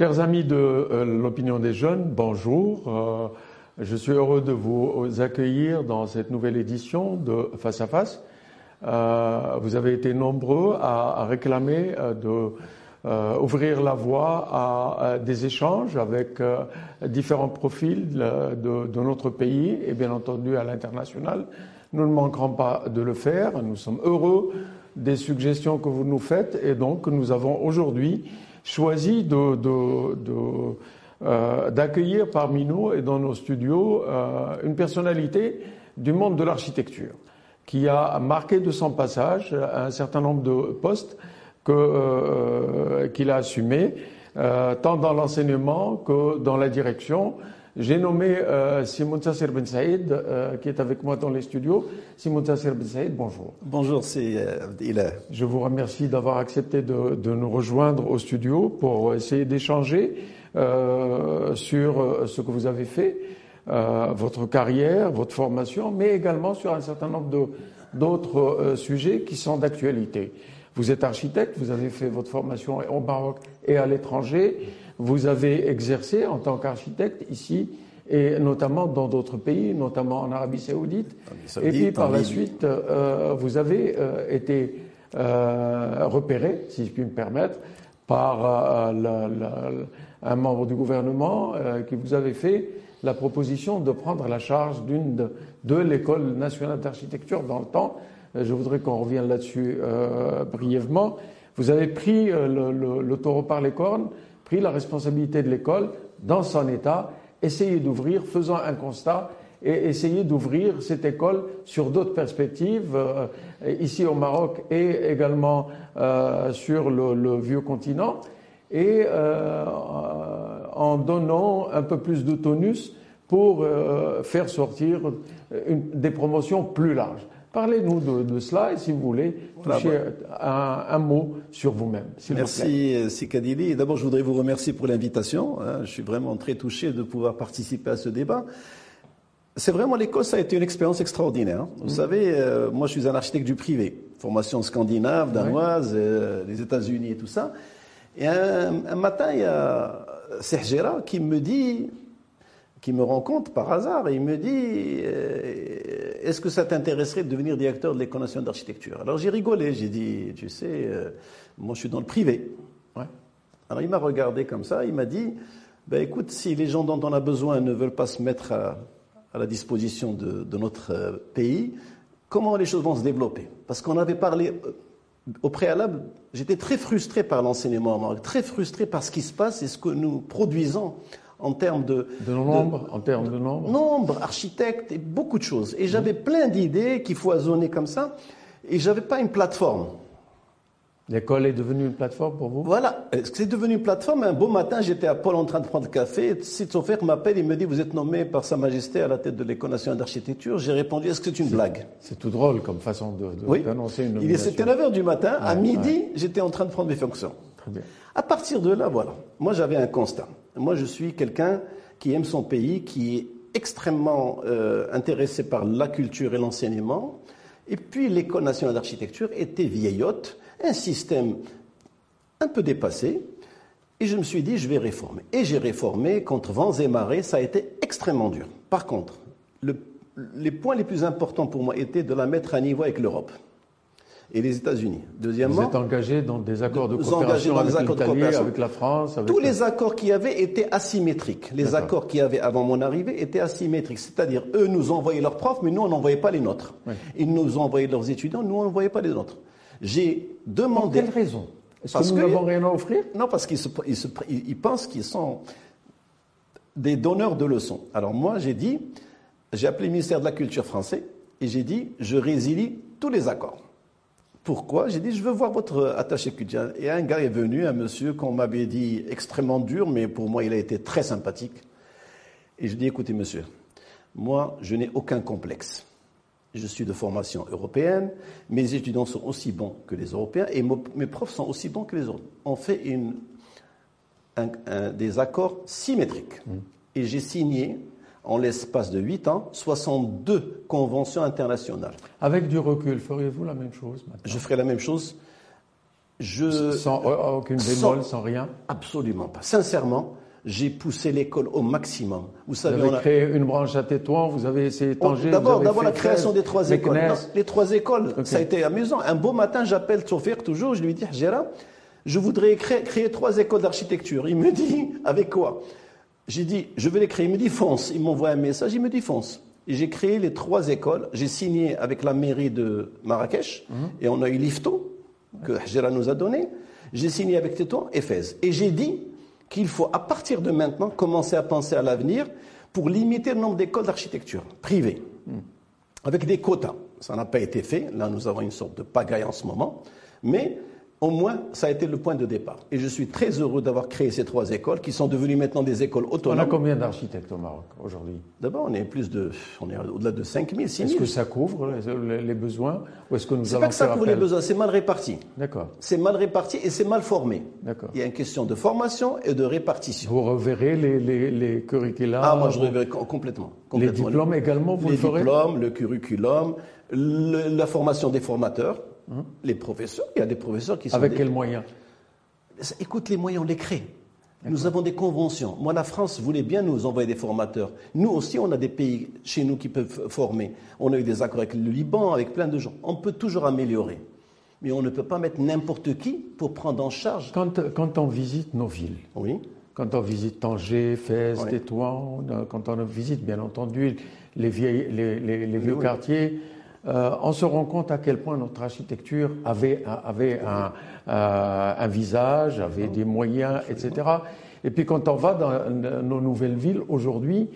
Chers amis de euh, l'opinion des jeunes, bonjour. Euh, je suis heureux de vous accueillir dans cette nouvelle édition de Face à Face. Euh, vous avez été nombreux à, réclamer de ouvrir la voie à, des échanges avec différents profils de, de, notre pays et bien entendu à l'international. Nous ne manquerons pas de le faire. Nous sommes heureux des suggestions que vous nous faites et donc nous avons aujourd'hui choisi euh, d'accueillir parmi nous et dans nos studios euh, une personnalité du monde de l'architecture qui a marqué de son passage un certain nombre de postes euh, qu'il a assumés, tant dans l'enseignement que dans la direction. J'ai nommé euh, Simon Tasser Ben Saïd, euh, qui est avec moi dans les studios. Simon Tasser Ben Saïd, bonjour. Bonjour, c'est euh, Je vous remercie d'avoir accepté de, de, nous rejoindre au studio pour essayer d'échanger euh, sur ce que vous avez fait, votre carrière, votre formation, mais également sur un certain nombre d'autres sujets qui sont d'actualité. Vous êtes architecte, vous avez fait votre formation au Maroc et à l'étranger. Vous avez exercé en tant qu'architecte ici et notamment dans d'autres pays, notamment en Arabie Saoudite. et puis par la suite, euh, vous avez euh, été euh, repéré, si je puis me permettre, par un membre du gouvernement qui vous avait fait la proposition de prendre la charge d'une de, de l'école nationale d'architecture dans le temps. Je voudrais qu'on revienne là-dessus brièvement. Vous avez pris le, le, le taureau par les cornes pris la responsabilité de l'école dans son état, essayer d'ouvrir, faisant un constat, et essayer d'ouvrir cette école sur d'autres perspectives, euh, ici au Maroc et également euh, sur le, vieux continent, et euh, en donnant un peu plus de tonus pour faire sortir des promotions plus larges. Parlez-nous de, cela et si vous voulez, toucher un, mot sur vous-même. Merci euh, Sikadili. D'abord, je voudrais vous remercier pour l'invitation. Hein. Je suis vraiment très touché de pouvoir participer à ce débat. C'est vraiment l'école, ça a été une expérience extraordinaire. Hein. Vous mm. savez, euh, moi je suis un architecte du privé, formation scandinave, danoise, euh, les États-Unis et tout ça. Et un, un, matin, il y a Sergera qui me dit, qui me rencontre par hasard et il me dit euh, Est-ce que ça t'intéresserait de devenir directeur de l'École nationale d'architecture? Alors j'ai rigolé, j'ai dit Tu sais, euh, moi je suis dans le privé. Alors il m'a regardé comme ça, il m'a dit ben, Écoute, si les gens dont on a besoin ne veulent pas se mettre à, la disposition de, notre euh, pays, comment les choses vont se développer? Parce qu'on avait parlé. Au préalable, j'étais très frustré par l'enseignement très frustré par ce qui se passe et ce que nous produisons en termes de, de nombre, en termes de nombre, nombre, architecte et beaucoup de choses. Et j'avais plein d'idées qui foisonnaient comme ça, et j'avais pas une plateforme. L'école est devenue une plateforme pour vous? Voilà, c'est devenu une plateforme? Un beau matin, j'étais à Paul en train de prendre café. Sitsofer m'appelle, il me dit Vous êtes nommé par Sa Majesté à la tête de l'École nationale d'architecture. J'ai répondu Est-ce que c'est une blague? C'est tout drôle comme façon d'annoncer de, une nomination. C'était 9 h du matin. à midi, j'étais en train de prendre mes fonctions. Très bien. À partir de là, voilà. Moi, j'avais un constat. Moi, je suis quelqu'un qui aime son pays, qui est extrêmement euh, intéressé par la culture et l'enseignement. Et puis, l'École nationale d'architecture était vieillotte, un système un peu dépassé. Et je me suis dit, je vais réformer. Et j'ai réformé contre vents et marées. Ça a été extrêmement dur. Par contre, les points les plus importants pour moi étaient de la mettre à niveau avec l'Europe et les États-Unis. Deuxièmement, vous êtes engagé dans des accords de coopération avec l'Italie, avec la France. Tous les accords qui y avait étaient asymétriques. Les accords qui y avait avant mon arrivée étaient asymétriques, c'est-à-dire eux nous envoyaient leurs profs, mais nous on n'envoyait pas les nôtres. Ils nous envoyaient leurs étudiants, nous on n'envoyait pas les nôtres. J'ai demandé. Pour quelle raison? Est-ce que nous n'avons rien à offrir? Non, parce qu'ils ils pensent qu'ils sont des donneurs de leçons. Alors moi j'ai dit, j'ai appelé le ministère de la Culture français et j'ai dit, je résilie tous les accords. Pourquoi? J'ai dit, je veux voir votre attaché culturel. Et un gars est venu, un monsieur qu'on m'avait dit extrêmement dur, mais pour moi, il a été très sympathique. Et je dis, écoutez, monsieur, moi, je n'ai aucun complexe. Je suis de formation européenne, mes étudiants sont aussi bons que les Européens, et mes profs sont aussi bons que les autres. On fait une, des accords symétriques. Mmh. Et j'ai signé en l'espace de 8 ans, 62 conventions internationales. Avec du recul, feriez-vous la même chose maintenant? Je ferai la même chose Je, sans aucune bémol, sans, rien? Absolument pas. Sincèrement, j'ai poussé l'école au maximum. Vous savez, vous avez créé une branche à Tétouan, vous avez essayé Tanger. D'abord, d'abord la création des trois écoles. les trois écoles, ça a été amusant. Un beau matin, j'appelle Tsoufir toujours, je lui dis, Gérard, je voudrais créer, créer trois écoles d'architecture. Il me dit, avec quoi? J'ai dit, je vais les créer. Il me dit, fonce. Il m'envoie un message, il me dit, fonce. Et j'ai créé les trois écoles. J'ai signé avec la mairie de Marrakech mhm. et on a eu l'IFTO que Gérard nous a donné. J'ai signé avec Tétouan et Fès. Et j'ai dit qu'il faut, à partir de maintenant, commencer à penser à l'avenir pour limiter le nombre d'écoles d'architecture privées, mhm. avec des quotas. Ça n'a pas été fait. Là, nous avons une sorte de pagaille en ce moment. Mais au moins, ça a été le point de départ. Et je suis très heureux d'avoir créé ces trois écoles qui sont devenues maintenant des écoles autonomes. On a combien d'architectes au Maroc aujourd'hui? D'abord, on est plus de, on est au-delà de 5 000, 6 000. Est-ce que ça couvre les, besoins ou est-ce que nous C'est pas que ça couvre les besoins, c'est mal réparti. D'accord. C'est mal réparti et c'est mal formé. D'accord. Il y a une question de formation et de répartition. Vous reverrez les, les, les curricula Ah, moi je reverrai complètement, Les diplômes également, vous le ferez Les diplômes, le curriculum, la formation des formateurs. Hein les professeurs, il y a des professeurs qui sont. Avec quels moyens Écoute, les moyens, on les crée. Nous avons des conventions. Moi, la France voulait bien nous envoyer des formateurs. Nous aussi, on a des pays chez nous qui peuvent former. On a eu des accords avec le Liban, avec plein de gens. On peut toujours améliorer. Mais on ne peut pas mettre n'importe qui pour prendre en charge. Quand, quand, on visite nos villes, oui. quand on visite Tanger, Fès, Tétouan, quand on visite, bien entendu, les, vieilles, les, les, vieux quartiers, euh, on se rend compte à quel point notre architecture avait, avait un, euh, un visage, avait des moyens, etc. Et puis quand on va dans nos nouvelles villes aujourd'hui,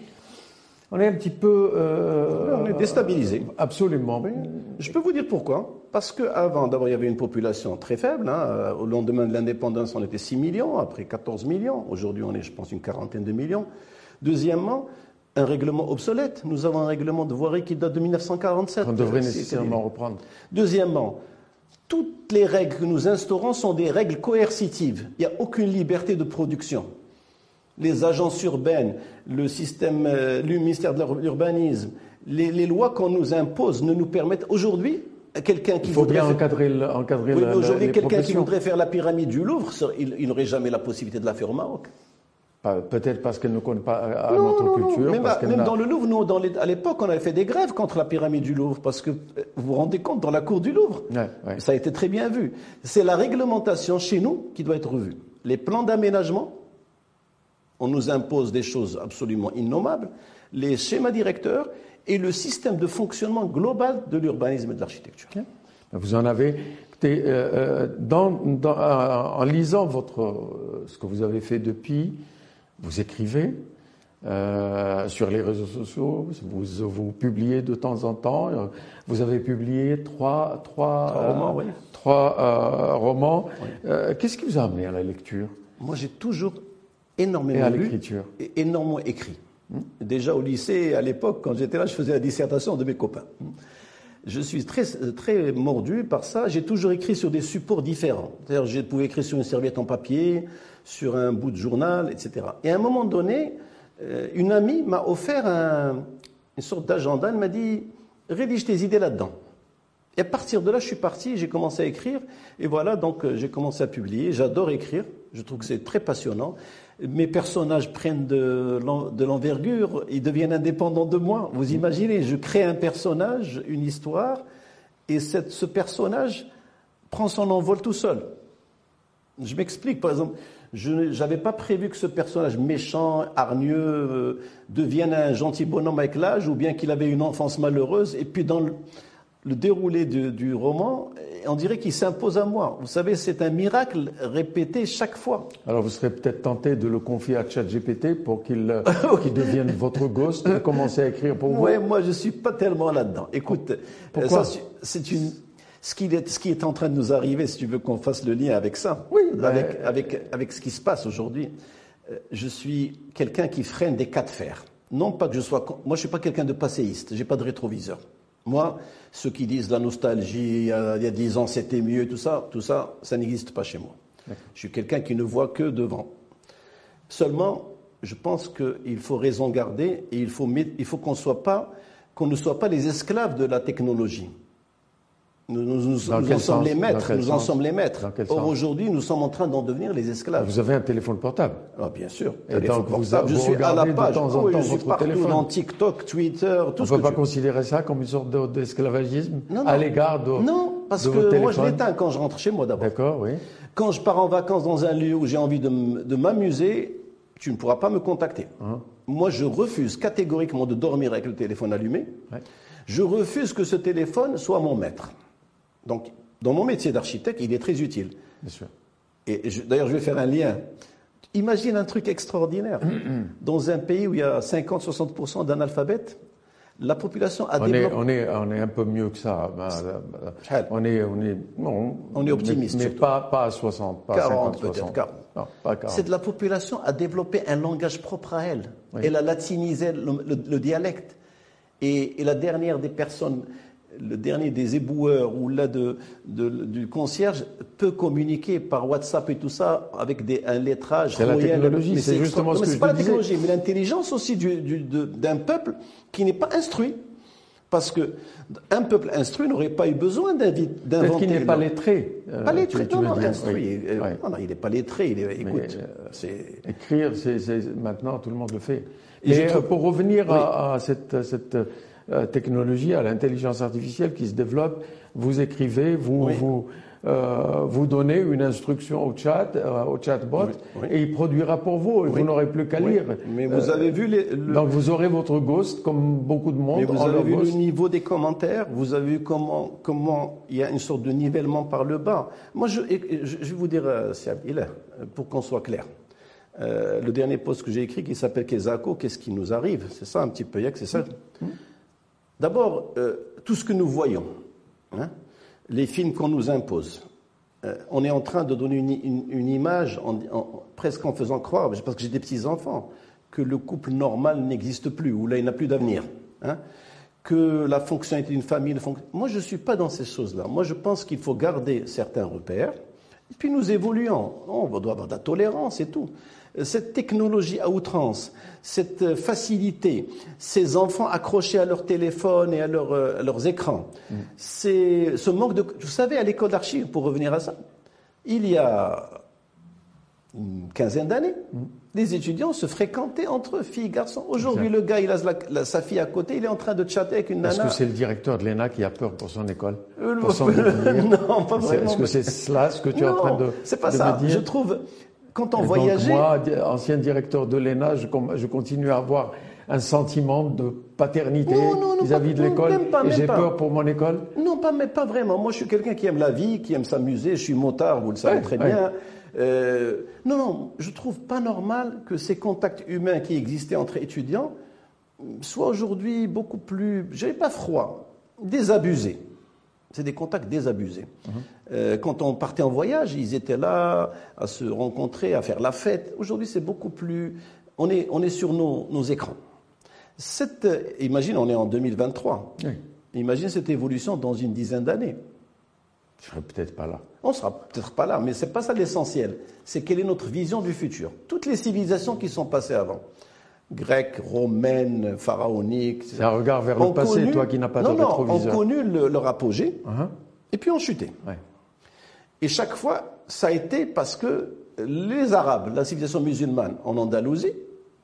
on est un petit peu. Euh, on est déstabilisé. Absolument. Je peux vous dire pourquoi. Parce qu'avant, d'abord, il y avait une population très faible. Hein. Au lendemain de l'indépendance, on était 6 millions, après 14 millions. Aujourd'hui, on est, je pense, une quarantaine de millions. Deuxièmement, un règlement obsolète. Nous avons un règlement de voirie qui date de 1947. On devrait nécessairement reprendre. Deuxièmement, toutes les règles que nous instaurons sont des règles coercitives. Il n'y a aucune liberté de production. Les agences urbaines, le système, euh, le ministère de l'urbanisme, les, lois qu'on nous impose ne nous permettent aujourd'hui quelqu'un qui Il faut bien encadrer, encadrer oui, Aujourd'hui, quelqu'un qui voudrait faire la pyramide du Louvre, il n'aurait jamais la possibilité de la faire au Maroc. Peut-être parce qu'elle ne connaît pas à notre culture. Même, dans le Louvre, nous, dans à l'époque, on avait fait des grèves contre la pyramide du Louvre, parce que euh, vous vous rendez compte, dans la cour du Louvre, ça a été très bien vu. C'est la réglementation chez nous qui doit être revue. Les plans d'aménagement, on nous impose des choses absolument innommables, les schémas directeurs et le système de fonctionnement global de l'urbanisme et de l'architecture. Vous en avez euh, euh, en lisant votre, ce que vous avez fait depuis, vous écrivez euh, sur les réseaux sociaux, vous, vous, publiez de temps en temps. Euh, vous avez publié trois, trois, romans. Oui. Trois, euh, romans. Qu'est-ce qui vous a amené à la lecture? Moi, j'ai toujours énormément et à l'écriture. Et énormément écrit. Hmm? Déjà au lycée, à l'époque, quand j'étais là, je faisais la dissertation de mes copains. Je suis très, très mordu par ça. J'ai toujours écrit sur des supports différents. C'est-à-dire, je pouvais écrire sur une serviette en papier, sur un bout de journal, etc. Et à un moment donné, euh, une amie m'a offert une sorte d'agenda. Elle m'a dit rédige tes idées là-dedans. Et à partir de là, je suis parti, j'ai commencé à écrire. Et voilà, donc euh, j'ai commencé à publier. J'adore écrire. Je trouve que c'est très passionnant. Mes personnages prennent de l'envergure, ils deviennent indépendants de moi. Vous imaginez, je crée un personnage, une histoire, et ce personnage prend son envol tout seul. Je m'explique, par exemple, je n'avais pas prévu que ce personnage méchant, hargneux, euh, devienne un gentil bonhomme avec l'âge, ou bien qu'il avait une enfance malheureuse. Et puis dans le, déroulé du roman, on dirait qu'il s'impose à moi. Vous savez, c'est un miracle répété chaque fois. Alors vous serez peut-être tenté de le confier à ChatGPT pour qu'il euh, devienne votre ghost et commencer à écrire pour vous. Oui, moi je suis pas tellement là-dedans. Écoute, Pourquoi c'est une ce qui, est, ce qui est en train de nous arriver, si tu veux qu'on fasse le lien avec ça, oui, avec, avec, avec ce qui se passe aujourd'hui, euh, je suis quelqu'un qui freine des cas de fer. Non pas que je sois... Moi, je ne suis pas quelqu'un de passéiste, j'ai pas de rétroviseur. Moi, ceux qui disent la nostalgie, il y a dix ans c'était mieux, tout ça, tout ça, ça n'existe pas chez moi. Je suis quelqu'un qui ne voit que devant. Seulement, je pense qu'il faut raison garder et il faut, il faut qu'on soit pas, qu'on ne soit pas les esclaves de la technologie. Nous, nous- en sommes les maîtres. Nous en sommes les maîtres. Or, aujourd'hui, nous sommes en train d'en devenir les esclaves. Vous avez un téléphone portable. Ah, bien sûr. Et donc, vous- portable. je vous suis à la de page. temps en Oui, temps je suis votre partout téléphone. dans TikTok, Twitter, tout On ce ne peut pas tu- considérer ça comme une sorte de- d'esclavagisme Non, non. à l'égard de Non, parce de que vos moi, je l'éteins quand je rentre chez moi d'abord. D'accord, oui. Quand je pars en vacances dans un lieu où j'ai envie de de m'amuser, tu ne pourras pas me contacter. Hein. Moi, je refuse catégoriquement de dormir avec le téléphone allumé. Ouais. Je refuse que ce téléphone soit mon maître. Donc, dans mon métier d'architecte, il est très utile. Bien sûr. Et d'ailleurs, je vais faire un lien. Imagine un truc extraordinaire. Dans un pays où il y a 50-60% d'analphabètes, la population a On est, développé. on, est, on est un peu mieux que ça. Ben, euh, Chal. On est, on est, non, On est optimiste, Mais, mais pas, pas à 60, pas à 40 50, peut-être, 60. 40. Non, pas 40. C'est de la population a développé un langage propre à elle. Oui. Elle a latinisé le, le- le dialecte. Et, et la dernière des personnes, le dernier des éboueurs ou là de, de- du concierge peut communiquer par WhatsApp et tout ça avec des, un lettrage. C'est la technologie, c'est justement ce que je pas la technologie, mais l'intelligence aussi du- du- d'un peuple qui n'est pas instruit. Parce que un peuple instruit n'aurait pas eu besoin Peut-être d'inventer. qu'il n'est pas le- lettré. euh, pas tu- lettré, tu non, veux non, dire, instruit. oui. Euh, Ouais. non, non, il n'est pas lettré. Il est, écoute, euh, c'est. Écrire, c'est, maintenant tout le monde le fait. Et euh, pour revenir à, à cette, cette, euh, technologie, à l'intelligence artificielle qui se développe, vous écrivez, vous, Oui. vous, euh, vous donnez une instruction au chat, euh, au chatbot, Oui, oui. et il produira pour vous. et Vous n'aurez plus qu'à lire. Mais vous Euh, avez vu les, le- Donc vous aurez votre ghost, comme beaucoup de monde. mais vous avez vu le niveau des commentaires. Vous avez vu comment comment il y a une sorte de nivellement par le bas. Moi, je, vais vous dire, euh, Siab, il est, euh, pour qu'on soit clair. Euh, le dernier post que j'ai écrit qui s'appelle Kezako, qu'est-ce qui nous arrive? C'est ça un petit peu, c'est ça? D'abord, euh, tout ce que nous voyons, hein, les films qu'on nous impose, euh, on est en train de donner une, image, presque en faisant croire, parce que j'ai des petits-enfants, que le couple normal n'existe plus, ou là il n'a plus d'avenir. hein, que la fonctionnalité d'une famille. Moi, je ne suis pas dans ces choses-là. Moi, je pense qu'il faut garder certains repères, et puis nous évoluons. On doit avoir de la tolérance et tout. Cette technologie à outrance, cette facilité, ces enfants accrochés à leur téléphone et à, leur, euh, à leurs écrans, c'est ce manque de... Vous savez, à l'école d'archives, pour revenir à ça, il y a une quinzaine d'années, les étudiants se fréquentaient entre eux, filles, garçons. Aujourd'hui, le gars, il a la- la- sa fille à côté, il est en train de chatter avec une Est-ce nana. que c'est le directeur de l'ENA qui a peur pour son école Euh, pour son non, pas vraiment. Est-ce que c'est cela ce que tu es en train de, c'est pas de ça. me dire Je trouve, quand on Et voyageait, Donc moi, ancien directeur de l'ENA, je, continue à avoir un sentiment de paternité vis-à-vis de l'école. Et j'ai peur pour mon école. Non, pas, mais pas vraiment. Moi, je suis quelqu'un qui aime la vie, qui aime s'amuser. Je suis motard, vous le savez Ouais, très ouais. bien. Euh, non, non, je trouve pas normal que ces contacts humains qui existaient entre étudiants soient aujourd'hui beaucoup plus, je pas froids, désabusés. C'est des contacts désabusés. Euh, quand on partait en voyage, ils étaient là à se rencontrer, à faire la fête. Aujourd'hui, c'est beaucoup plus. On est, on est sur nos, nos écrans. Cette, euh, imagine, on est en 2023. Oui. Imagine cette évolution dans une dizaine d'années. Je serai peut-être pas là. On sera peut-être pas là, mais c'est pas ça l'essentiel. C'est quelle est notre vision du futur. Toutes les civilisations qui sont passées avant, grecques, romaines, pharaoniques, C'est un regard vers le passé, connu- toi qui n'as pas non, de non, rétroviseur. ont connu le- leur apogée Hein et puis ont chuté. Ouais. Et chaque fois, ça a été parce que les Arabes, la civilisation musulmane en Andalousie,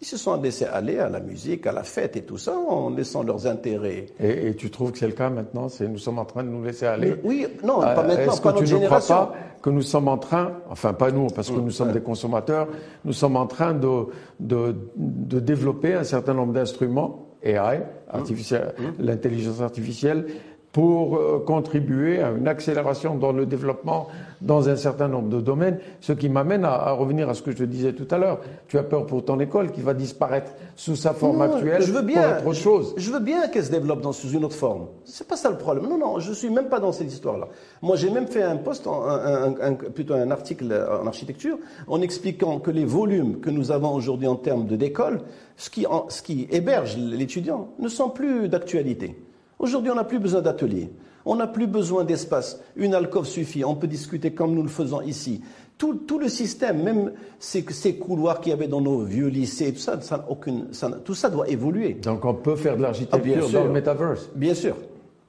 ils se sont laissés aller à la musique, à la fête et tout ça, en laissant leurs intérêts. Et, et tu trouves que c'est le cas maintenant? Nous sommes en train de nous laisser aller? Oui, non, Euh, pas maintenant, Est-ce que tu ne crois pas que nous sommes en train, enfin pas nous, parce que nous sommes des consommateurs, nous sommes en train de, de, de développer un certain nombre d'instruments, AI, artificiel- l'intelligence artificielle, pour euh, contribuer à une accélération dans le développement dans un certain nombre de domaines, ce qui m'amène à, à revenir à ce que je disais tout à l'heure. Tu as peur pour ton école qui va disparaître sous sa forme Non, actuelle je veux bien, pour autre chose. Je veux bien qu'elle se développe dans, sous une autre forme. C'est pas ça le problème. Non, non, je suis même pas dans cette histoire-là. Moi, j'ai même fait un post, en- un, un- un- plutôt un article en architecture, en expliquant que les volumes que nous avons aujourd'hui en termes de d'école, ce qui, en- ce qui héberge l'étudiant, ne sont plus d'actualité. Aujourd'hui, on n'a plus besoin d'ateliers. On n'a plus besoin d'espace. Une alcôve suffit. On peut discuter comme nous le faisons ici. Tout, tout le système, même ces, ces couloirs qu'il y avait dans nos vieux lycées, tout ça, ça n'a aucune, ça n'a- tout ça doit évoluer. Donc on peut faire de Ah, l'architecture sûr. dans le metaverse. Bien sûr.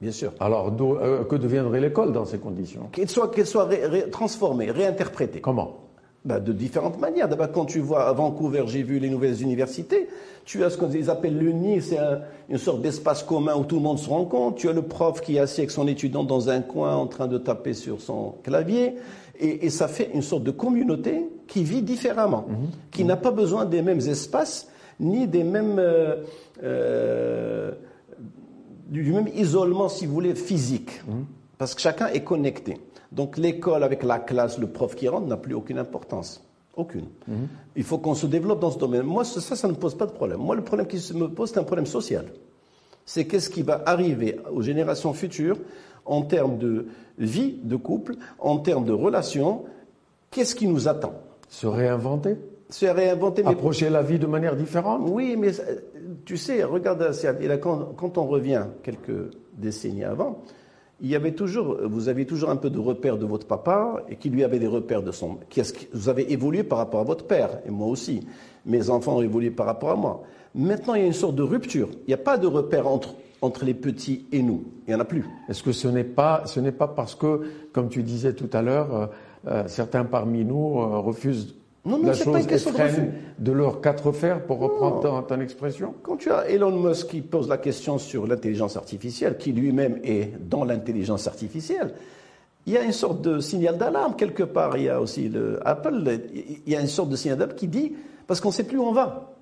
Bien sûr. Alors, euh, que deviendrait l'école dans ces conditions? Qu'elle soit, qu'elle soit transformée, réinterprétée. Comment? Ben, De différentes manières. D'abord, quand tu vois à Vancouver, j'ai vu les nouvelles universités, tu as ce qu'ils appellent le nid, c'est une sorte d'espace commun où tout le monde se rencontre. Tu as le prof qui est assis avec son étudiant dans un coin en train de taper sur son clavier. Et, ça fait une sorte de communauté qui vit différemment, mhm. qui n'a pas besoin des mêmes espaces ni des mêmes, euh, euh, du même isolement, si vous voulez, physique, mhm. parce que chacun est connecté. Donc l'école avec la classe, le prof qui rentre n'a plus aucune importance. Aucune. Mhm. Il faut qu'on se développe dans ce domaine. Moi, ça, ça ne me pose pas de problème. Moi, le problème qui me pose, c'est un problème social. C'est qu'est-ce qui va arriver aux générations futures en termes de vie de couple, en termes de relations? Qu'est-ce qui nous attend? Se réinventer? Se réinventer. Approcher la vie de manière différente? Oui, mais tu sais, regarde, quand, quand on revient quelques décennies avant, il y avait toujours, vous aviez toujours un peu de repères de votre papa et qui lui avait des repères de son. Vous avez évolué par rapport à votre père et moi aussi. Mes enfants ont évolué par rapport à moi. Maintenant, il y a une sorte de rupture. Il n'y a pas de repère entre, entre les petits et nous. Il n'y en a plus. Est-ce que ce n'est pas, ce n'est pas parce que, comme tu disais tout à l'heure, euh, euh, certains parmi nous euh, refusent non, non, la chose pas une question de, de leurs quatre fers, pour reprendre ton, expression Quand tu as Elon Musk qui pose la question sur l'intelligence artificielle, qui lui-même est dans l'intelligence artificielle, il y a une sorte de signal d'alarme quelque part. Il y a aussi le Apple, il y a une sorte de signal d'alarme qui dit, parce qu'on ne sait plus où on va.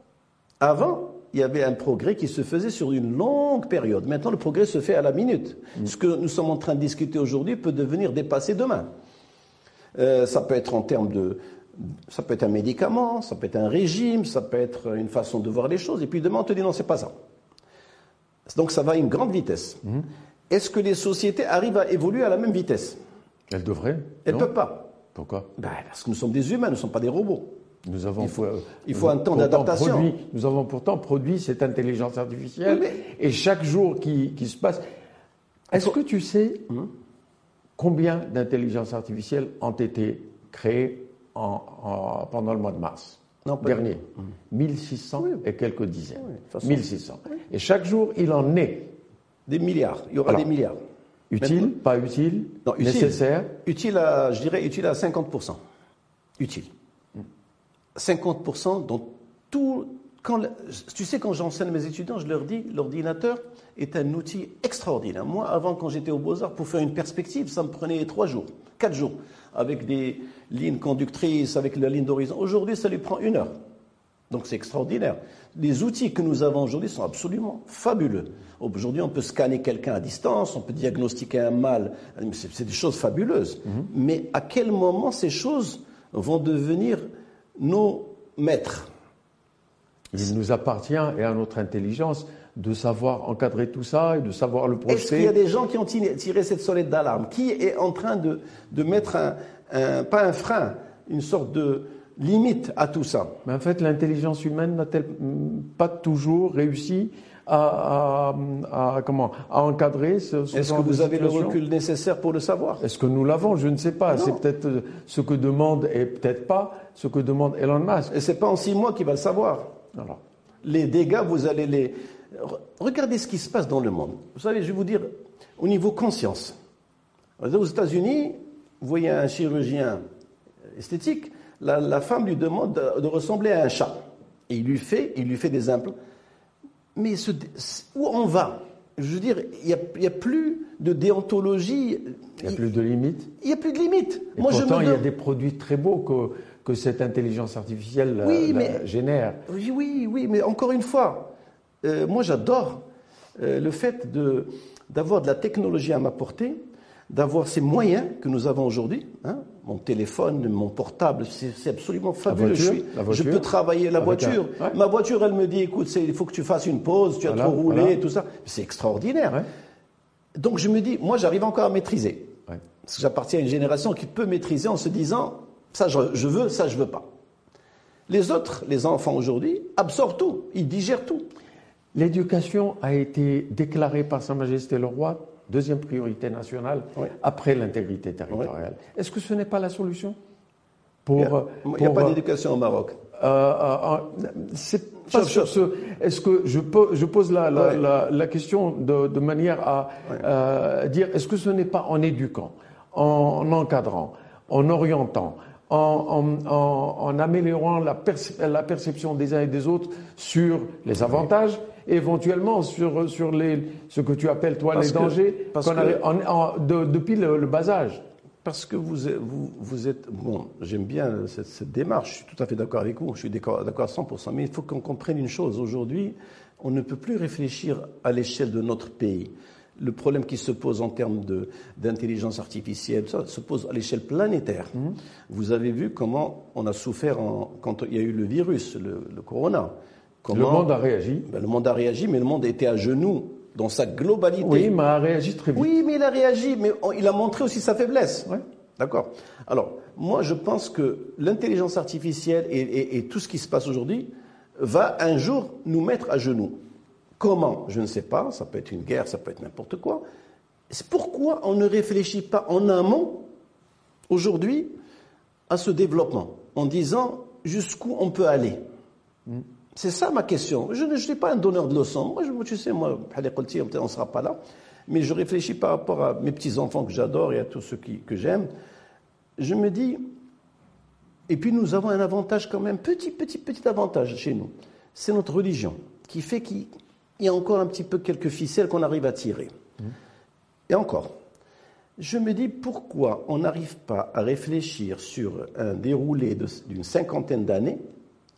Avant, il y avait un progrès qui se faisait sur une longue période. Maintenant, le progrès se fait à la minute. Mm. Ce que nous sommes en train de discuter aujourd'hui peut devenir dépassé demain. Euh, ça peut être en termes de, ça peut être un médicament, ça peut être un régime, ça peut être une façon de voir les choses. Et puis demain, on te dit non, c'est pas ça. Donc ça va à une grande vitesse. Mhm. Est-ce que les sociétés arrivent à évoluer à la même vitesse? Elles devraient. Elles ne peuvent pas. Pourquoi? Ben, Parce que nous sommes des humains, nous ne sommes pas des robots. Nous avons, il faut, il faut un temps d'adaptation. Nous avons pourtant produit cette intelligence artificielle. Et chaque jour qui, qui se passe. Est-ce que tu sais hum? combien d'intelligences artificielles ont été créées? Pendant le mois de mars dernier. 1600 et quelques dizaines. 1600. Et chaque jour, il en est. Des milliards. Il y aura des milliards. Utile, pas utile, non, nécessaire Utile à, je dirais, utile à 50%. Utile. 50% dans tout. Quand, tu sais, quand j'enseigne mes étudiants, je leur dis l'ordinateur est un outil extraordinaire. Moi, avant, quand j'étais au Beaux-Arts, pour faire une perspective, ça me prenait trois jours, quatre jours, avec des, ligne conductrice, avec la ligne d'horizon. Aujourd'hui, ça lui prend une heure. Donc c'est extraordinaire. Les outils que nous avons aujourd'hui sont absolument fabuleux. Aujourd'hui, on peut scanner quelqu'un à distance, on peut diagnostiquer un mal. C'est des choses fabuleuses. Mhm. Mais à quel moment ces choses vont devenir nos maîtres? Il nous appartient et à notre intelligence de savoir encadrer tout ça et de savoir le projeter. Est-ce qu'il y a des gens qui ont tiré cette sonnette d'alarme? Qui est en train de, de mettre un, pas un frein, une sorte de limite à tout ça? Mais en fait, l'intelligence humaine n'a-t-elle pas toujours réussi à, comment, à encadrer ce, ce Est-ce que vous avez le recul nécessaire pour le savoir? Est-ce que nous l'avons? Je ne sais pas. C'est peut-être euh, ce que demande et peut-être pas ce que demande Elon Musk. Et c'est pas en six mois qu'il va le savoir. Alors. Les dégâts, vous allez les. Regardez ce qui se passe dans le monde. Vous savez, je vais vous dire, au niveau conscience. Aux États-Unis, vous voyez un chirurgien esthétique, la, femme lui demande de, ressembler à un chat. Et il lui fait, il lui fait des implants. Mais où on va? Je veux dire, il n'y a, plus de déontologie. Il n'y a plus de limites Il n'y a plus de limites. Et pourtant, il y a des produits très beaux que, que cette intelligence artificielle euh, génère. Oui, oui, oui, mais encore une fois, euh, moi j'adore euh, le fait d'avoir de la technologie à ma portée d'avoir ces moyens que nous avons aujourd'hui. Hein, mon téléphone, mon portable, c'est absolument fabuleux. je, peux travailler la voiture. Ma voiture, elle me dit, écoute, il faut que tu fasses une pause, tu as trop roulé, tout ça. C'est extraordinaire. Donc je me dis, moi, j'arrive encore à maîtriser. Parce que j'appartiens à une génération qui peut maîtriser en se disant, ça je, je veux, ça je veux pas. Les autres, les enfants aujourd'hui, absorbent tout, ils digèrent tout. L'éducation a été déclarée par Sa Majesté le Roi deuxième priorité nationale après l'intégrité territoriale. Est-ce que ce n'est pas la solution pour, Il n'y a, pas d'éducation au Maroc. Euh, euh, pas sur ce. Est-ce que je, pose, je pose la, la, la, la question de, de, manière à euh, dire est-ce que ce n'est pas en éduquant, en, encadrant, en orientant, en, en, en améliorant la, la, perception des uns et des autres sur les avantages, éventuellement sur, sur les, ce que tu appelles toi les dangers, parce que, de, depuis le, le bas âge parce que vous, vous, vous êtes. Bon, j'aime bien cette, cette, démarche, je suis tout à fait d'accord avec vous, je suis d'accord à 100%, mais il faut qu'on comprenne une chose. Aujourd'hui, on ne peut plus réfléchir à l'échelle de notre pays. Le problème qui se pose en termes d'intelligence artificielle, ça se pose à l'échelle planétaire. Mmh. Vous avez vu comment on a souffert en, quand il y a eu le virus, le, le corona. Comment, le monde a réagi. Ben, le monde a réagi, mais le monde était à genoux dans sa globalité. Oui, mais il a réagi très vite. Oui, mais il a réagi, mais il a montré aussi sa faiblesse. D'accord. Alors, moi, je pense que l'intelligence artificielle et, et, et, tout ce qui se passe aujourd'hui va un jour nous mettre à genoux. Comment? Je ne sais pas. Ça peut être une guerre, ça peut être n'importe quoi. C'est pourquoi on ne réfléchit pas en amont aujourd'hui à ce développement, en disant jusqu'où on peut aller. Mm. C'est ça ma question. Je ne suis pas un donneur de leçons. Moi, je, tu sais, moi, peut-être on ne sera pas là. Mais je réfléchis par rapport à mes petits-enfants que j'adore et à tous ceux qui, que j'aime. Je me dis, et puis nous avons un avantage quand même, petit, petit, petit avantage chez nous. C'est notre religion qui fait qu'il y a encore un petit peu quelques ficelles qu'on arrive à tirer. Et encore, je me dis pourquoi on n'arrive pas à réfléchir sur un déroulé d'une cinquantaine d'années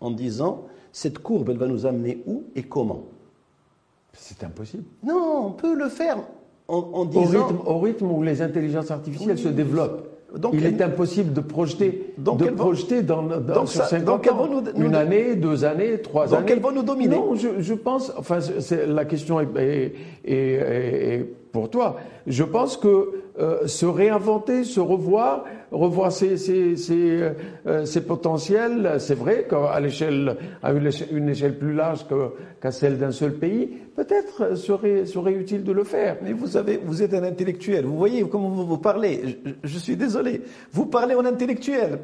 en disant cette courbe, elle va nous amener où et comment? C'est impossible. Non, on peut le faire en, disant... Au rythme, au rythme, où les intelligences artificielles se développent. Donc, il est impossible de projeter, de projeter dans, dans, sur 50 ans, nous, une année, deux années, trois donc années. Donc elles vont nous dominer. Non, je, je pense, enfin, la question est, est, est, est, pour toi. Je pense que euh, se réinventer, se revoir, revoir ses, ses, ses, euh, ses potentiels. C'est vrai qu'à l'échelle, à une échelle, une échelle plus large qu'à celle d'un seul pays, peut-être serait, serait utile de le faire. Mais vous avez, vous êtes un intellectuel. Vous voyez comment vous, vous parlez. Je, je, suis désolé. Vous parlez en intellectuel.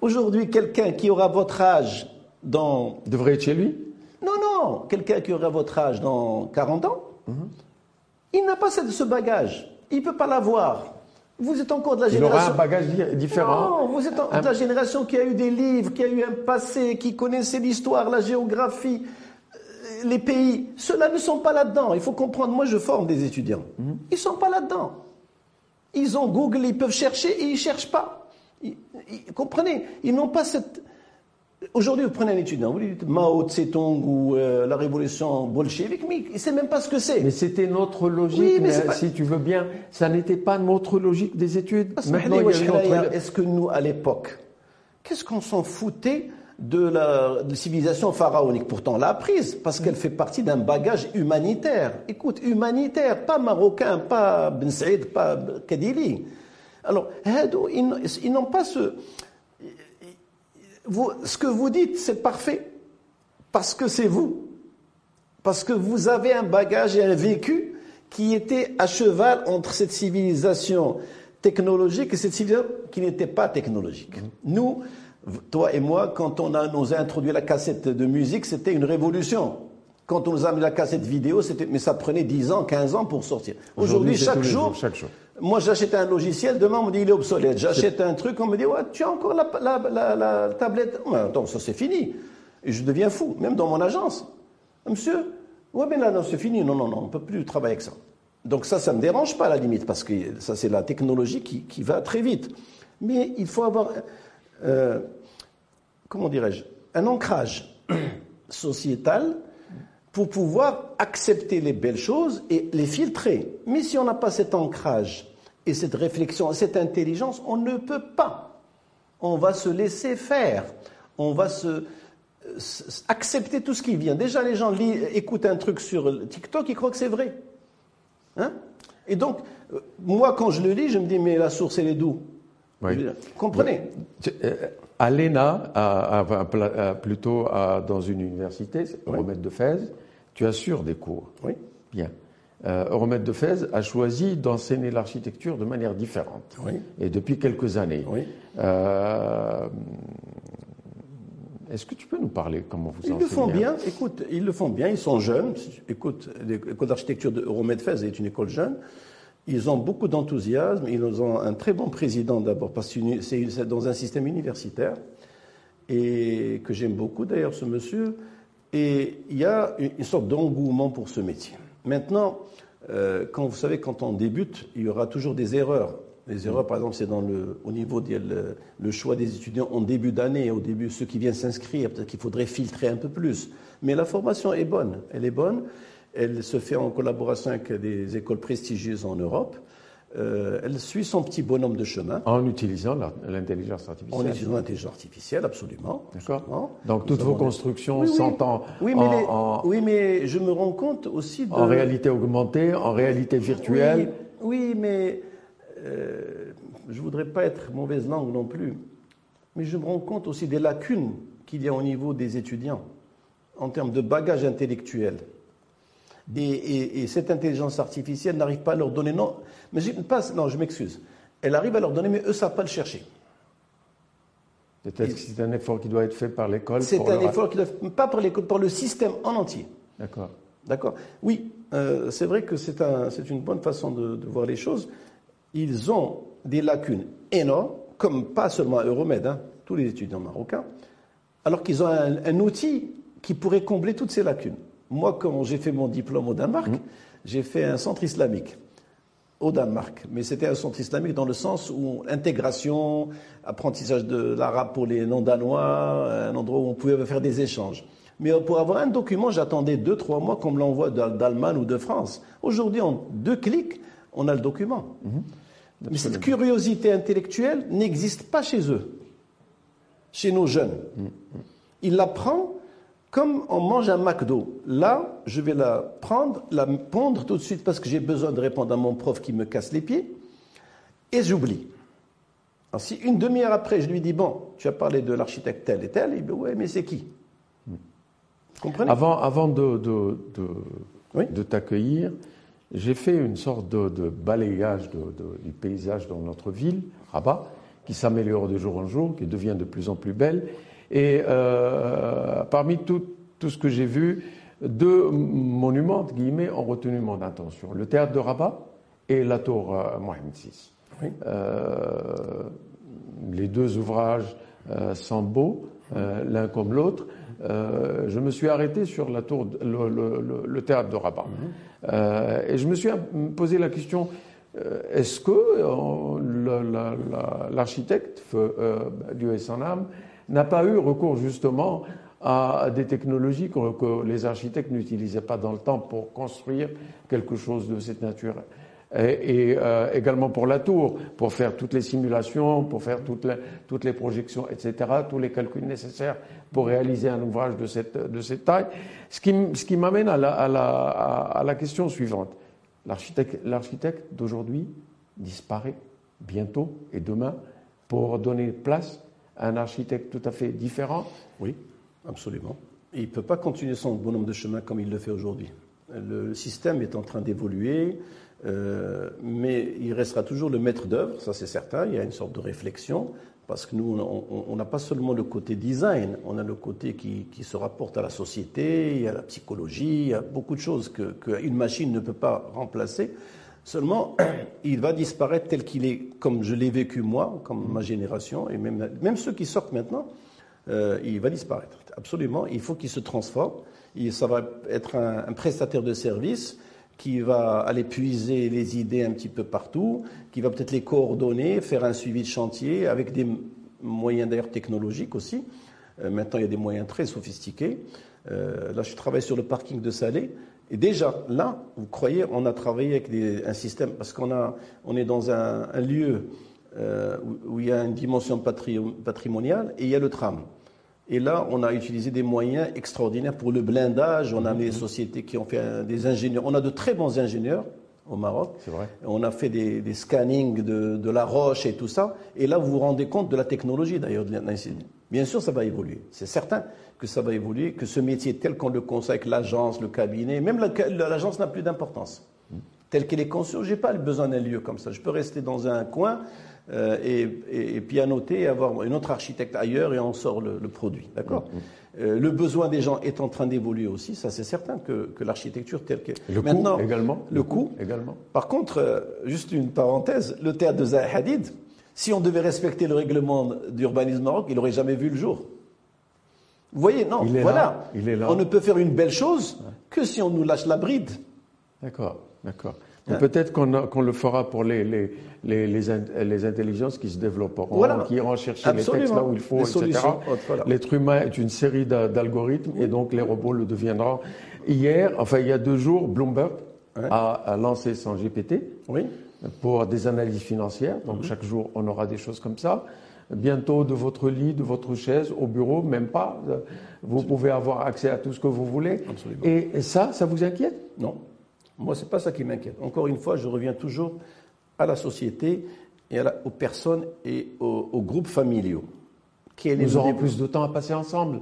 Aujourd'hui, quelqu'un qui aura votre âge dans... Devrait être chez lui? Non, non. Quelqu'un qui aura votre âge dans 40 ans, mm -hmm. il n'a pas ce bagage. Il ne peut pas l'avoir. Vous êtes encore de la génération. Il aura un bagage différent. Non, vous êtes un... de la génération qui a eu des livres, qui a eu un passé, qui connaissait l'histoire, la géographie, euh, les pays. Ceux-là ne sont pas là-dedans. Il faut comprendre. Moi, je forme des étudiants. -hmm. Ils ne sont pas là-dedans. Ils ont Google, ils peuvent chercher et ils ne cherchent pas. Ils, ils, comprenez Ils n'ont pas cette. Aujourd'hui, vous prenez un étudiant, vous lui dites Mao Tse-tung ou euh, la révolution bolchevique, mais il ne sait même pas ce que c'est. Mais c'était notre logique, oui, mais, mais pas... si tu veux bien, ça n'était pas notre logique des études. Maintenant, Est-ce que nous, à l'époque, qu'est-ce qu'on s'en foutait de la, de la, civilisation pharaonique? Pourtant, on l'a apprise, parce qu'elle fait partie d'un bagage humanitaire. Écoute, humanitaire, pas marocain, pas Ben Saïd, pas Kadili. Alors, ils n'ont pas ce vous, ce que vous dites, c'est parfait, parce que c'est vous, parce que vous avez un bagage et un vécu qui était à cheval entre cette civilisation technologique et cette civilisation qui n'était pas technologique. Mmh. Nous, toi et moi, quand on a, nous a introduit la cassette de musique, c'était une révolution. Quand on nous a mis la cassette vidéo, c'était, mais ça prenait 10 ans, 15 ans pour sortir. Aujourd'hui, chaque jour, chaque jour, moi, j'achète un logiciel, demain, on me dit il est obsolète. J'achète un truc, on me dit ouais, tu as encore la, la, la, la tablette. Mais attends, ça c'est fini. Et je deviens fou, même dans mon agence. Monsieur, ouais, mais là, non, c'est fini. Non, non, non, on ne peut plus travailler avec ça. Donc ça, ça ne me dérange pas à la limite, parce que ça, c'est la technologie qui, qui, va très vite. Mais il faut avoir, euh, comment dirais-je, un ancrage sociétal pour pouvoir accepter les belles choses et les filtrer. Mais si on n'a pas cet ancrage et cette réflexion, cette intelligence, on ne peut pas. On va se laisser faire. On va se, accepter tout ce qui vient. Déjà, les gens lisent, écoutent un truc sur TikTok, ils croient que c'est vrai. Hein? Et donc, euh, moi, quand je le lis, je me dis, mais la source, elle est d'où? Oui. Comprenez? Euh, À l'ENA, à, à, à, plutôt dans une université, oui. Remède de Fès, tu assures des cours. Oui. Bien. Euh, Euromètre de Fès a choisi d'enseigner l'architecture de manière différente. Oui. Et depuis quelques années. Oui. Euh, Est-ce que tu peux nous parler comment vous Ils le font bien. Écoute, ils le font bien. Ils sont jeunes. Écoute, l'école d'architecture de Euromedfez est une école jeune. Ils ont beaucoup d'enthousiasme. Ils ont un très bon président d'abord parce que c'est dans un système universitaire et que j'aime beaucoup d'ailleurs ce monsieur. Et il y a une sorte d'engouement pour ce métier. Maintenant, euh, quand vous savez, quand on débute, il y aura toujours des erreurs. Les erreurs, par exemple, c'est dans le, au niveau du le, choix des étudiants en début d'année, au début, ceux qui viennent s'inscrire, peut-être qu'il faudrait filtrer un peu plus. Mais la formation est bonne, elle est bonne. Elle se fait en collaboration avec des écoles prestigieuses en Europe. Euh, elle suit son petit bonhomme de chemin. En utilisant l'intelligence artificielle. En utilisant l'intelligence artificielle, absolument. D'accord. Donc toutes vos constructions oui, oui. Oui, mais je me rends compte aussi de... En réalité augmentée, en réalité virtuelle. Oui, mais euh, je ne voudrais pas être mauvaise langue non plus. Mais je me rends compte aussi des lacunes qu'il y a au niveau des étudiants en termes de bagage intellectuel. Et, cette intelligence artificielle n'arrive pas à leur donner. Non, mais je, pas, non, je m'excuse. Elle arrive à leur donner, mais eux ne savent pas le chercher. Peut-être que c'est un effort qui doit être fait par l'école. C'est un effort qui doit pas par l'école, par le système en entier. D'accord. D'accord. Oui, euh, c'est vrai que c'est un, une bonne façon de, voir les choses. Ils ont des lacunes énormes, comme pas seulement Euromed, hein, tous les étudiants marocains, alors qu'ils ont un outil qui pourrait combler toutes ces lacunes. Moi, quand j'ai fait mon diplôme au Danemark, mmh. j'ai fait un centre islamique au Danemark. Mais c'était un centre islamique dans le sens où intégration, apprentissage de l'arabe pour les non-danois, un endroit où on pouvait faire des échanges. Mais pour avoir un document, j'attendais deux, trois mois qu'on me l'envoie d'Allemagne ou de France. Aujourd'hui, en deux clics, on a le document. Mmh. Mais cette curiosité intellectuelle n'existe pas chez eux, chez nos jeunes. Mmh. Il l'apprend comme on mange un McDo, là, je vais la prendre, la pondre tout de suite parce que j'ai besoin de répondre à mon prof qui me casse les pieds, et j'oublie. Alors si une demi-heure après, je lui dis, bon, tu as parlé de l'architecte tel et tel, il dit, ouais, mais c'est qui? Vous comprenez? Avant, avant de, de, t'accueillir, j'ai fait une sorte de, balayage du paysage dans notre ville, Rabat, qui s'améliore de jour en jour, qui devient de plus en plus belle. Et euh, parmi tout, tout, ce que j'ai vu, deux monuments, guillemets, ont retenu mon attention. Le théâtre de Rabat et la tour euh, Mohamed VI. Euh, les deux ouvrages euh, sont beaux, l'un comme l'autre. je me suis arrêté sur la tour, le, le, le théâtre de Rabat. Mhm. et je me suis posé la question, est-ce que l'architecte, Dieu et son âme, n'a pas eu recours justement à des technologies que, les architectes n'utilisaient pas dans le temps pour construire quelque chose de cette nature. Et, euh, également pour la tour, pour faire toutes les simulations, pour faire toutes les, toutes les projections, etc., tous les calculs nécessaires pour réaliser un ouvrage de cette, de cette taille. Ce qui, ce qui m'amène à la, à, la, à la question suivante. L'architecte d'aujourd'hui disparaît bientôt et demain pour donner place un architecte tout à fait différent Oui, absolument. il ne peut pas continuer son bonhomme de chemin comme il le fait aujourd'hui. Le système est en train d'évoluer, euh, mais il restera toujours le maître d'œuvre, ça c'est certain. Il y a une sorte de réflexion, parce que nous, on n'a pas seulement le côté design, on a le côté qui, se rapporte à la société, a la psychologie, a beaucoup de choses qu'une machine ne peut pas remplacer. Seulement, il va disparaître tel qu'il est, comme je l'ai vécu moi, comme ma génération, et même, même ceux qui sortent maintenant, euh, il va disparaître. Absolument, il faut qu'il se transforme. ça va être un, prestataire de service qui va aller puiser les idées un petit peu partout, qui va peut-être les coordonner, faire un suivi de chantier avec des moyens d'ailleurs technologiques aussi. Euh, maintenant, il y a des moyens très sophistiqués. Euh, là, je travaille sur le parking de Salé. Et déjà, là, vous croyez, on a travaillé avec un système, parce qu'on on est dans un, lieu euh, où, il y a une dimension patrimoniale et il y a le tram. Et là, on a utilisé des moyens extraordinaires pour le blindage. On a des sociétés qui ont fait des ingénieurs. On a de très bons ingénieurs au Maroc. C'est vrai. On a fait des, des scannings de, de, la roche et tout ça. Et là, vous vous rendez compte de la technologie d'ailleurs. Bien sûr, ça va évoluer. C'est certain que ça va évoluer, que ce métier tel qu'on le consacre, l'agence, le cabinet, même l'agence n'a plus d'importance. telle qu'elle est conçue, j'ai pas besoin d'un lieu comme ça. Je peux rester dans un coin euh, et, et, et, pianoter et avoir une autre architecte ailleurs et on sort le, le produit. D'accord? Mm-hmm. euh, Le besoin des gens est en train d'évoluer aussi, ça c'est certain que, que l'architecture telle qu'elle Le Maintenant, coût également? le coût. également? Par contre, euh, juste une parenthèse, le théâtre de Zaha Hadid, si on devait respecter le règlement d'urbanisme maroc, il n'aurait jamais vu le jour. Vous voyez, non, Il est voilà. là, il est là. On ne peut faire une belle chose que si on nous lâche la bride. D'accord, d'accord. Hein Peut-être qu'on le fera pour les, les, les, les, in- les intelligences qui se développeront, Voilà. qui iront chercher les textes là où il faut, etc. voilà. L'être humain est une série d'a- d'algorithmes et donc les robots le deviendront. Hier, enfin il y a deux jours, Bloomberg Ouais. a, a lancé son GPT Oui. Pour des analyses financières. Donc Mhm. chaque jour, on aura des choses comme ça. Bientôt, de votre lit, de votre chaise, au bureau, même pas, vous pouvez avoir accès à tout ce que vous voulez. Absolument. Et ça, ça vous inquiète? Non. Moi, c'est pas ça qui m'inquiète. Encore une fois, je reviens toujours à la société et à la- aux personnes et aux, aux groupes familiaux. Quel est Nous aurons plus de temps à passer ensemble.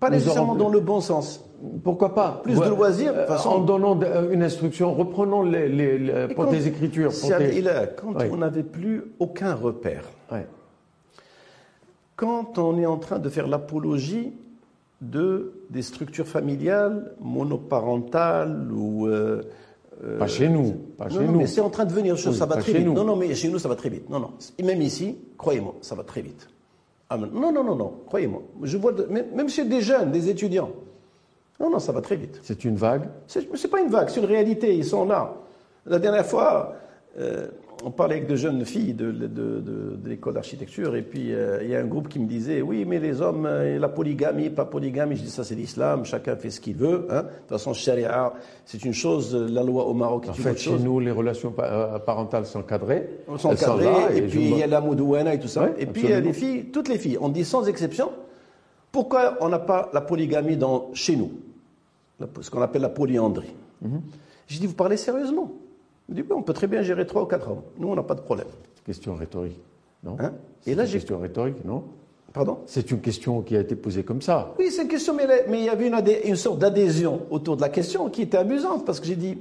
Pas nécessairement aurons- dans le bon sens. Pourquoi pas Plus de loisirs, de euh, façon. En donnant euh, une instruction, reprenons les, les- les- Et pour quand- tes écritures. Pour là, quand on n'avait plus aucun repère, Ouais. quand on est en train de faire l'apologie de des structures familiales monoparentales ou euh, Pas chez nous, pas non, chez non, nous. mais c'est en train de venir, Oui, ça va très vite. nous. Non, non, mais chez nous, ça va très vite. Non, non. Même ici, croyez-moi, ça va très vite. Ah, non, non, non, non, croyez-moi. Je vois, de- même chez des jeunes, des étudiants. Non, non, ça va très vite. C'est une vague? C'est c'est pas une vague, c'est une réalité, ils sont là. La dernière fois, euh, on parlait avec de jeunes filles de, de- de- de l'école d'architecture, et puis euh, il y a un groupe qui me disait Oui, mais les hommes, euh, la polygamie, pas polygamie. Je dis Ça, c'est l'islam, chacun fait ce qu'il veut. hein. De toute façon, charia, c'est une chose, la loi au Maroc est En une fait, autre chez chose. nous, les relations euh, parentales sont cadrées. Elles sont Elles cadrées, là, et, je puis il y a la moudouana et tout ça. Et puis il y a absolument. les filles, toutes les filles, on dit sans exception, pourquoi on n'a pas la polygamie dans, chez nous? Ce qu'on appelle la polyandrie. Mhm. J'ai dit, vous parlez sérieusement Il dit, on peut très bien gérer trois ou quatre hommes. Nous, on n'a pas de problème. Question rhétorique, non? Hein? C'est Et là, une question rhétorique, non? Pardon? C'est une question qui a été posée comme ça. Oui, c'est une question, mais, il y avait une, adhé- une sorte d'adhésion autour de la question qui était amusante, parce que j'ai dit,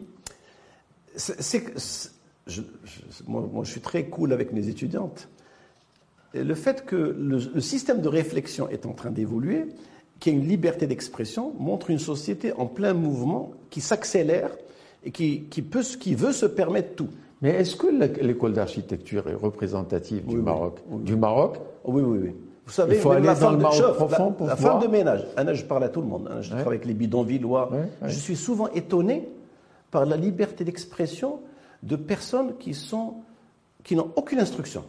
c'est, c'est- c'est- je, je- moi, moi, je suis très cool avec mes étudiantes. Et le fait que le, le système de réflexion est en train d'évoluer, qu'il y a une liberté d'expression, montre une société en plein mouvement qui s'accélère et qui, qui, peut, qui veut se permettre tout. Mais est-ce que l'école d'architecture est représentative du Oui, oui. Maroc Du Maroc? Oh, Oui, oui, oui. Vous savez, Il faut aller la dans femme le de, Maroc profond la, pour la voir. femme de ménage. Anna, je parle à tout le monde. hein, je Ouais. travaille avec les bidonvillois. Ouais, ouais. Je suis souvent étonné par la liberté d'expression de personnes qui sont qui n'ont aucune instruction.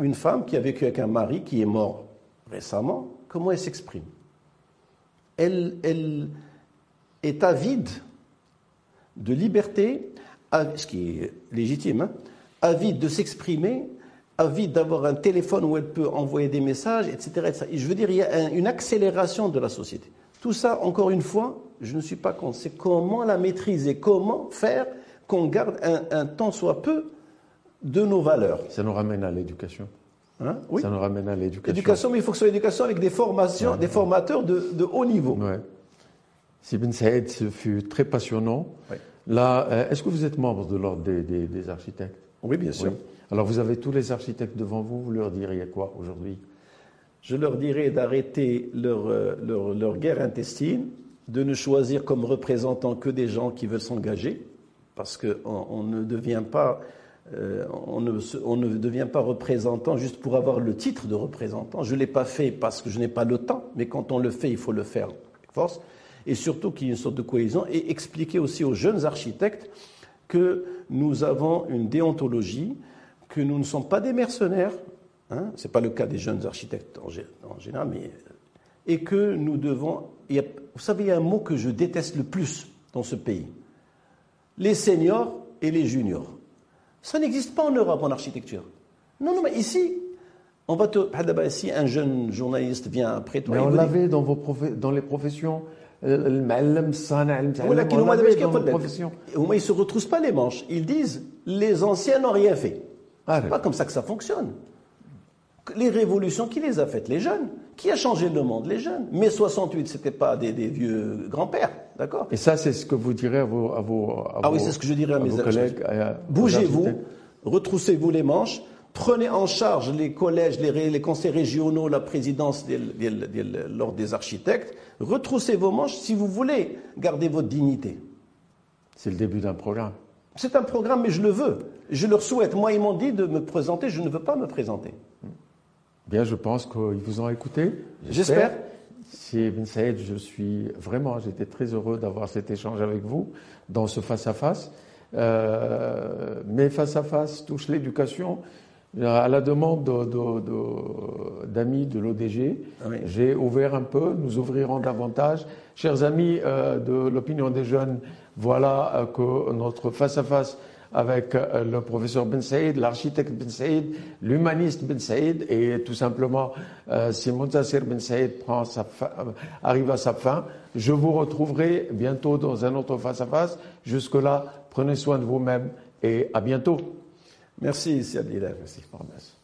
Une femme qui a vécu avec un mari qui est mort récemment, comment elle s'exprime? Elle, elle est avide de liberté, ce qui est légitime, hein, avide de s'exprimer, avide d'avoir un téléphone où elle peut envoyer des messages, etc. etc. Et je veux dire, il y a un- une accélération de la société. Tout ça, encore une fois, je ne suis pas contre. C'est comment la maîtriser, comment faire qu'on garde un, un tant soit peu de nos valeurs. Ça nous ramène à l'éducation. Hein oui. Ça nous ramène à l'éducation. L'éducation, mais il faut que ce soit l'éducation avec des formations, des formateurs de, de haut niveau. Ouais. Sibin Saïd, ce fut très passionnant. Oui. Là, euh, est-ce que vous êtes membre de l'ordre des, des- des architectes? Oui, bien sûr. Oui. Alors, vous avez tous les architectes devant vous, vous leur diriez quoi aujourd'hui? Je leur dirais d'arrêter leur, euh, leur, leur guerre intestine, de ne choisir comme représentants que des gens qui veulent s'engager, parce qu'on on ne devient pas. euh, on, ne, on ne devient pas représentant juste pour avoir le titre de représentant. Je ne l'ai pas fait parce que je n'ai pas le temps, mais quand on le fait, il faut le faire avec force. Et surtout qu'il y ait une sorte de cohésion et expliquer aussi aux jeunes architectes que nous avons une déontologie, que nous ne sommes pas des mercenaires, hein, ce n'est pas le cas des jeunes architectes en, gé- en général, mais, et que nous devons... il y a- vous savez, il y a un mot que je déteste le plus dans ce pays. Les seniors et les juniors. Ça n'existe pas en Europe en architecture. Non, non, mais ici, on va te... Si un jeune journaliste vient après toi, Mais on l'avait dans, vos dans les professions. euh, le معلم, الصانع، المتعلم، ولكن on هما دابا l'avait اش dans vos كيقول لك professions. هما ils se retroussent pas les manches ils disent les anciens n'ont rien fait Ah, c'est pas comme ça que ça fonctionne les révolutions qui les a faites les jeunes qui a changé le monde les jeunes mais 68 c'était pas des, des vieux grands-pères D'accord Et ça, c'est ce que vous direz à vos, à vos, à Ah oui, vos- c'est ce que je dirais à à mes vos collègues. à- aux Bougez-vous, architectes. retroussez-vous les manches, prenez en charge les collèges, les, conseils régionaux, la présidence de, de- de- l'ordre des architectes. Retroussez vos manches si vous voulez garder votre dignité. C'est le début d'un programme. C'est un programme, mais je le veux. Je leur souhaite. Moi, ils m'ont dit de me présenter, je ne veux pas me présenter. Bien, je pense qu'ils vous ont écouté. J'espère. Si Ben Saïd, je suis vraiment, j'étais très heureux d'avoir cet échange avec vous dans ce face-à-face. Euh, mais face-à-face touche l'éducation. À la demande de- de- de- d'amis de, l'ODG, Ah oui. j'ai ouvert un peu, nous ouvrirons davantage. Chers amis euh, de l'opinion des jeunes, voilà euh, que notre face-à-face avec euh, le professeur Ben Saïd, l'architecte Ben Saïd, l'humaniste Ben Saïd et tout simplement euh, si Montassir Ben Saïd prend sa fin- arrive à sa fin, je vous retrouverai bientôt dans un autre face-à-face. Jusque-là, prenez soin de vous-même et à bientôt. Merci, Bilal. Merci.